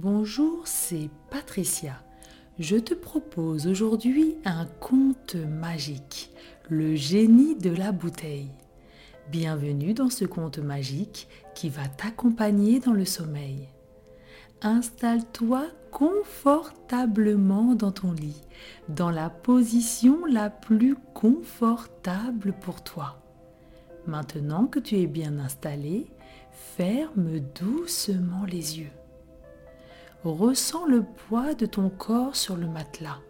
Bonjour, c'est Patricia. Je te propose aujourd'hui un conte magique, le génie de la bouteille. Bienvenue dans ce conte magique qui va t'accompagner dans le sommeil. Installe-toi confortablement dans ton lit, dans la position la plus confortable pour toi. Maintenant que tu es bien installé, ferme doucement les yeux. Ressens le poids de ton corps sur le matelas,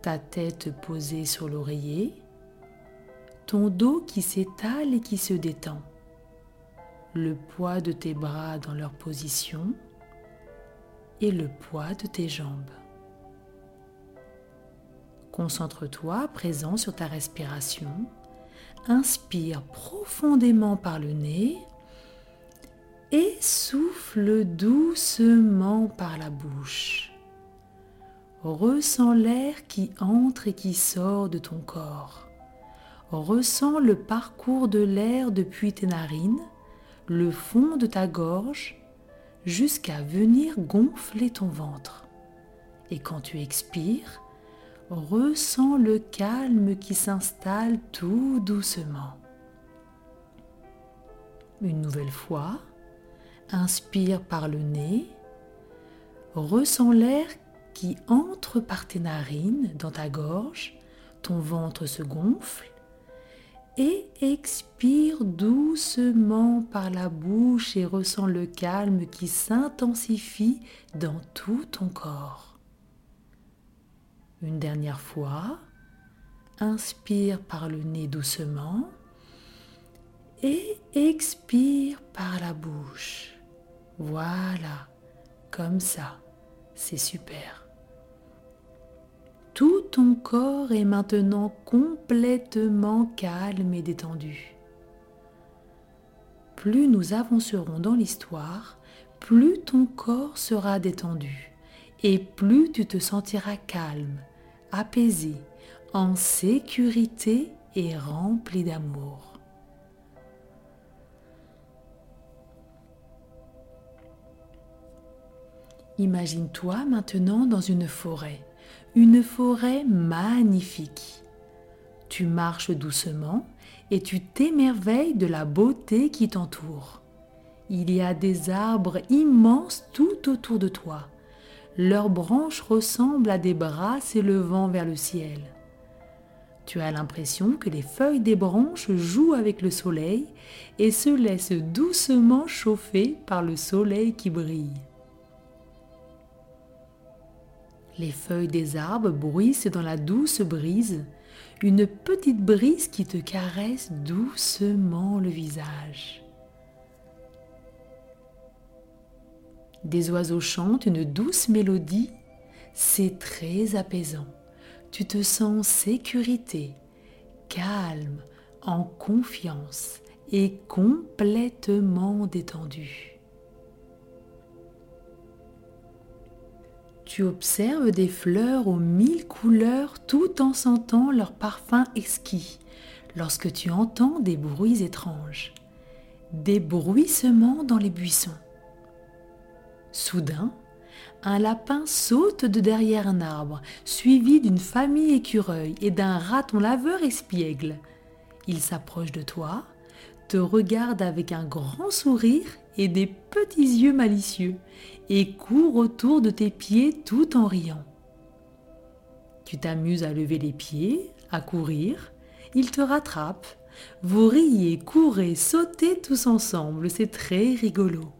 ta tête posée sur l'oreiller, ton dos qui s'étale et qui se détend, le poids de tes bras dans leur position. Et le poids de tes jambes. Concentre-toi à présent sur ta respiration. Inspire profondément par le nez et souffle doucement par la bouche. Ressens l'air qui entre et qui sort de ton corps. Ressens le parcours de l'air depuis tes narines, le fond de ta gorge, jusqu'à venir gonfler ton ventre. Et quand tu expires, ressens le calme qui s'installe tout doucement. Une nouvelle fois, inspire par le nez, ressens l'air qui entre par tes narines dans ta gorge, ton ventre se gonfle et expire doucement par la bouche et ressens le calme qui s'intensifie dans tout ton corps. Une dernière fois, inspire par le nez doucement et expire par la bouche. Voilà, comme ça, c'est super. Tout ton corps est maintenant complètement calme et détendu. Plus nous avancerons dans l'histoire, plus ton corps sera détendu et plus tu te sentiras calme, apaisé, en sécurité et rempli d'amour. Imagine-toi maintenant dans une forêt une forêt magnifique. Tu marches doucement et tu t'émerveilles de la beauté qui t'entoure. Il y a des arbres immenses tout autour de toi. Leurs branches ressemblent à des bras s'élevant vers le ciel. Tu as l'impression que les feuilles des branches jouent avec le soleil et se laissent doucement chauffer par le soleil qui brille. Les feuilles des arbres bruissent dans la douce brise, une petite brise qui te caresse doucement le visage. Des oiseaux chantent une douce mélodie, c'est très apaisant. Tu te sens sécurité, calme, en confiance et complètement détendu. Tu observes des fleurs aux mille couleurs tout en sentant leur parfum exquis lorsque tu entends des bruits étranges, des bruissements dans les buissons. Soudain, un lapin saute de derrière un arbre, suivi d'une famille écureuil et d'un raton laveur espiègle. Il s'approche de toi, te regarde avec un grand sourire et des petits yeux malicieux et court autour de tes pieds tout en riant. Tu t'amuses à lever les pieds, à courir, il te rattrape. Vous riez, courez, sautez tous ensemble, c'est très rigolo.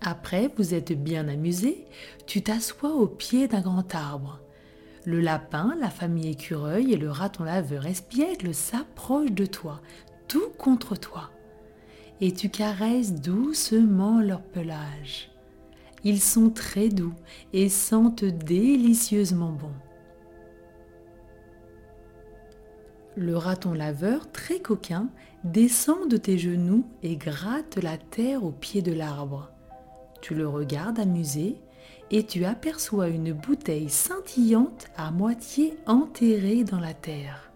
Après, vous êtes bien amusé, tu t'assois au pied d'un grand arbre. Le lapin, la famille écureuil et le raton laveur espiègle s'approchent de toi, tout contre toi, et tu caresses doucement leur pelage. Ils sont très doux et sentent délicieusement bon. Le raton laveur, très coquin, descend de tes genoux et gratte la terre au pied de l'arbre. Tu le regardes amusé et tu aperçois une bouteille scintillante à moitié enterrée dans la terre.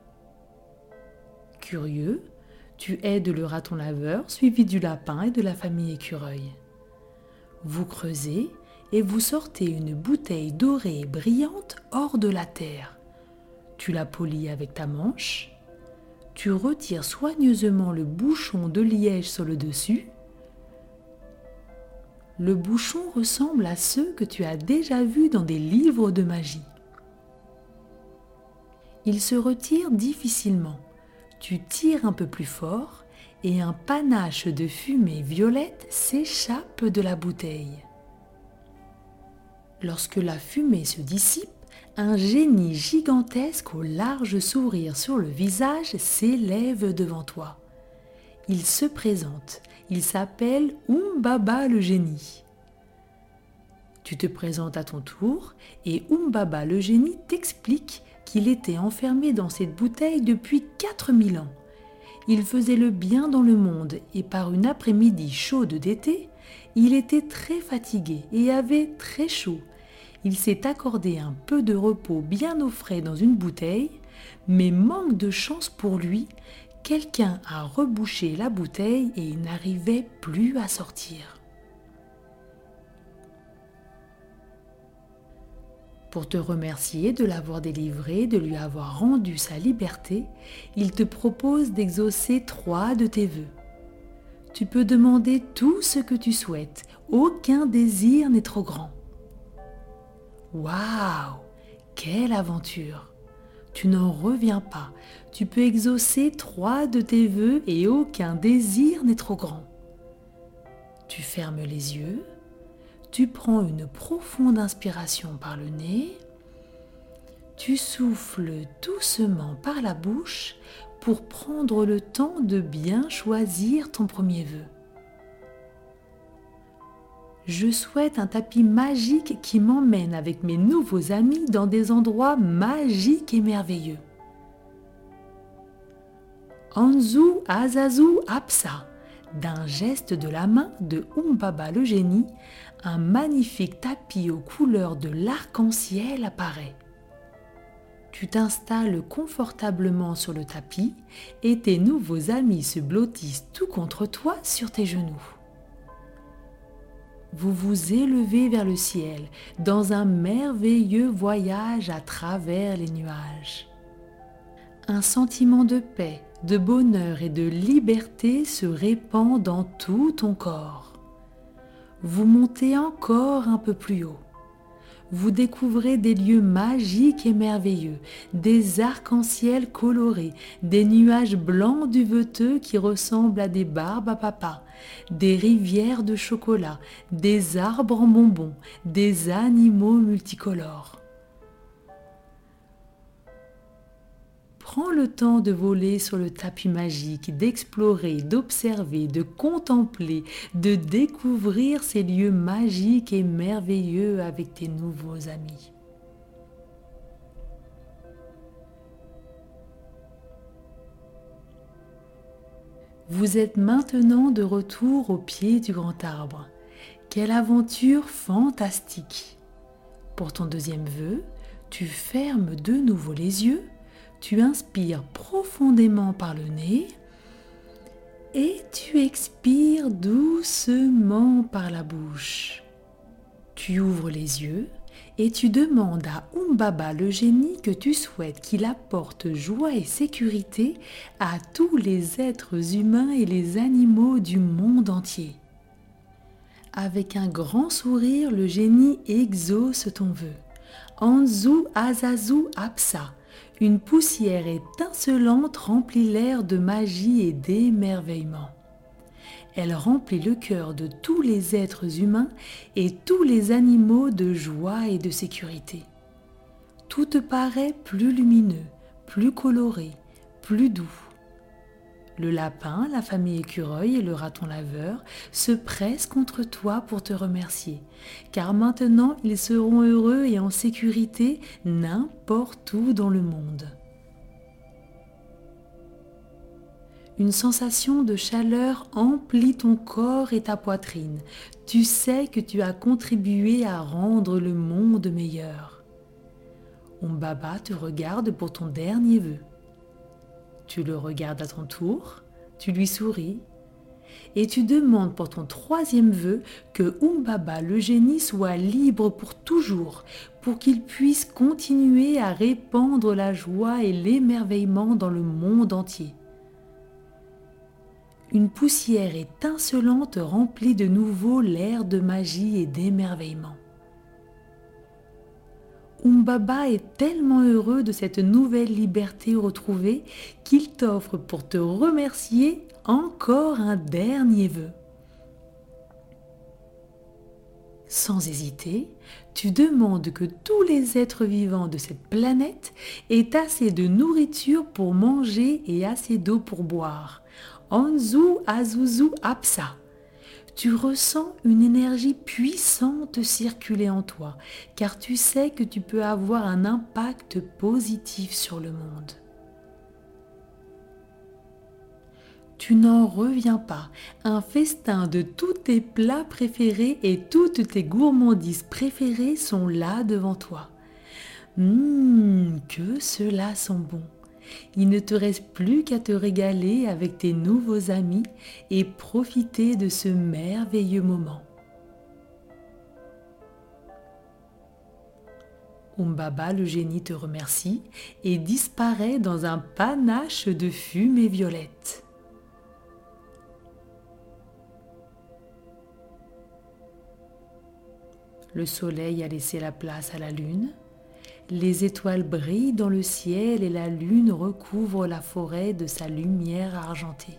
Curieux, Tu aides le raton laveur suivi du lapin et de la famille écureuil. Vous creusez et vous sortez une bouteille dorée et brillante hors de la terre. Tu la polis avec ta manche. Tu retires soigneusement le bouchon de liège sur le dessus. Le bouchon ressemble à ceux que tu as déjà vus dans des livres de magie. Il se retire difficilement. Tu tires un peu plus fort et un panache de fumée violette s'échappe de la bouteille. Lorsque la fumée se dissipe, un génie gigantesque au large sourire sur le visage s'élève devant toi. Il se présente, il s'appelle Umbaba le génie. Tu te présentes à ton tour et Umbaba le génie t'explique qu'il était enfermé dans cette bouteille depuis 4000 ans. Il faisait le bien dans le monde et par une après-midi chaude d'été, il était très fatigué et avait très chaud. Il s'est accordé un peu de repos bien au frais dans une bouteille, mais manque de chance pour lui, quelqu'un a rebouché la bouteille et il n'arrivait plus à sortir. Pour te remercier de l'avoir délivré, de lui avoir rendu sa liberté, il te propose d'exaucer trois de tes vœux. Tu peux demander tout ce que tu souhaites, aucun désir n'est trop grand. Waouh Quelle aventure Tu n'en reviens pas, tu peux exaucer trois de tes vœux et aucun désir n'est trop grand. Tu fermes les yeux, tu prends une profonde inspiration par le nez, tu souffles doucement par la bouche pour prendre le temps de bien choisir ton premier vœu. Je souhaite un tapis magique qui m'emmène avec mes nouveaux amis dans des endroits magiques et merveilleux. Anzu Azazu Apsa d'un geste de la main de Umbaba le génie, un magnifique tapis aux couleurs de l'arc-en-ciel apparaît. Tu t'installes confortablement sur le tapis et tes nouveaux amis se blottissent tout contre toi sur tes genoux. Vous vous élevez vers le ciel dans un merveilleux voyage à travers les nuages. Un sentiment de paix, de bonheur et de liberté se répand dans tout ton corps. Vous montez encore un peu plus haut. Vous découvrez des lieux magiques et merveilleux, des arcs-en-ciel colorés, des nuages blancs duveteux qui ressemblent à des barbes à papa, des rivières de chocolat, des arbres en bonbons, des animaux multicolores. Prends le temps de voler sur le tapis magique, d'explorer, d'observer, de contempler, de découvrir ces lieux magiques et merveilleux avec tes nouveaux amis. Vous êtes maintenant de retour au pied du grand arbre. Quelle aventure fantastique Pour ton deuxième vœu, tu fermes de nouveau les yeux tu inspires profondément par le nez et tu expires doucement par la bouche. Tu ouvres les yeux et tu demandes à Umbaba le génie que tu souhaites qu'il apporte joie et sécurité à tous les êtres humains et les animaux du monde entier. Avec un grand sourire, le génie exauce ton vœu. Anzu Azazu Apsa, une poussière étincelante remplit l'air de magie et d'émerveillement. Elle remplit le cœur de tous les êtres humains et tous les animaux de joie et de sécurité. Tout paraît plus lumineux, plus coloré, plus doux. Le lapin, la famille écureuil et le raton laveur se pressent contre toi pour te remercier, car maintenant ils seront heureux et en sécurité n'importe où dans le monde. Une sensation de chaleur emplit ton corps et ta poitrine. Tu sais que tu as contribué à rendre le monde meilleur. Baba te regarde pour ton dernier vœu. Tu le regardes à ton tour, Tu lui souris et tu demandes pour ton troisième vœu que Umbaba, le génie, soit libre pour toujours, pour qu'il puisse continuer à répandre la joie et l'émerveillement dans le monde entier. Une poussière étincelante remplit de nouveau l'air de magie et d'émerveillement. Umbaba est tellement heureux de cette nouvelle liberté retrouvée qu'il t'offre pour te remercier encore un dernier vœu. Sans hésiter, tu demandes que tous les êtres vivants de cette planète aient assez de nourriture pour manger et assez d'eau pour boire. Anzu Azuzu Apsa. Tu ressens une énergie puissante circuler en toi, car tu sais que tu peux avoir un impact positif sur le monde. tu n'en reviens pas. Un festin de tous tes plats préférés et toutes tes gourmandises préférées sont là devant toi. Hum, que ceux-là sont bons. Il ne te reste plus qu'à te régaler avec tes nouveaux amis et profiter de ce merveilleux moment. Umbaba le génie te remercie et disparaît dans un panache de fumée violette. Le soleil a laissé la place à la lune. Les étoiles brillent dans le ciel et la lune recouvre la forêt de sa lumière argentée.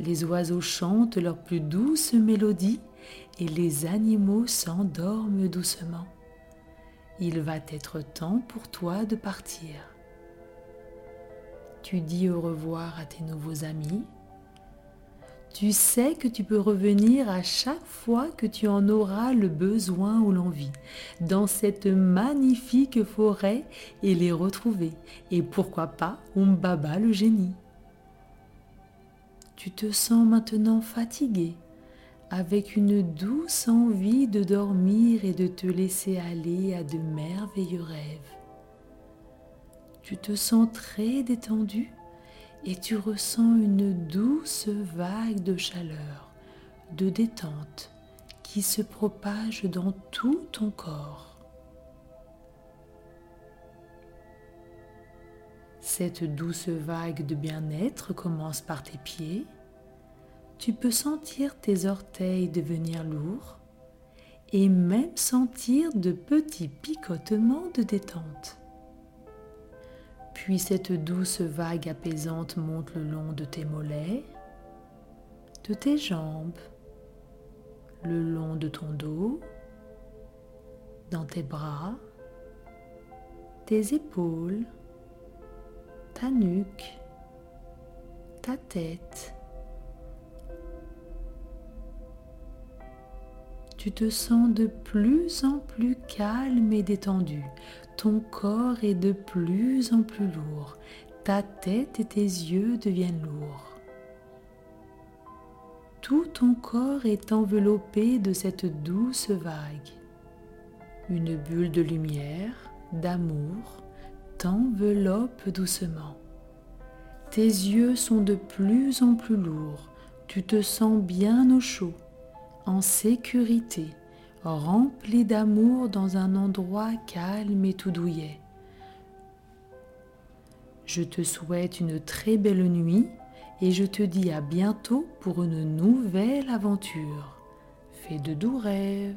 Les oiseaux chantent leurs plus douces mélodies et les animaux s'endorment doucement. Il va être temps pour toi de partir. Tu dis au revoir à tes nouveaux amis tu sais que tu peux revenir à chaque fois que tu en auras le besoin ou l'envie dans cette magnifique forêt et les retrouver. Et pourquoi pas Umbaba le génie. Tu te sens maintenant fatigué, avec une douce envie de dormir et de te laisser aller à de merveilleux rêves. Tu te sens très détendu et tu ressens une douce vague de chaleur, de détente qui se propage dans tout ton corps. Cette douce vague de bien-être commence par tes pieds. Tu peux sentir tes orteils devenir lourds et même sentir de petits picotements de détente. Puis cette douce vague apaisante monte le long de tes mollets, de tes jambes, le long de ton dos, dans tes bras, tes épaules, ta nuque, ta tête. Tu te sens de plus en plus calme et détendu. Ton corps est de plus en plus lourd. Ta tête et tes yeux deviennent lourds. Tout ton corps est enveloppé de cette douce vague. Une bulle de lumière, d'amour, t'enveloppe doucement. Tes yeux sont de plus en plus lourds. Tu te sens bien au chaud, en sécurité rempli d'amour dans un endroit calme et tout douillet. Je te souhaite une très belle nuit et je te dis à bientôt pour une nouvelle aventure. Fais de doux rêves.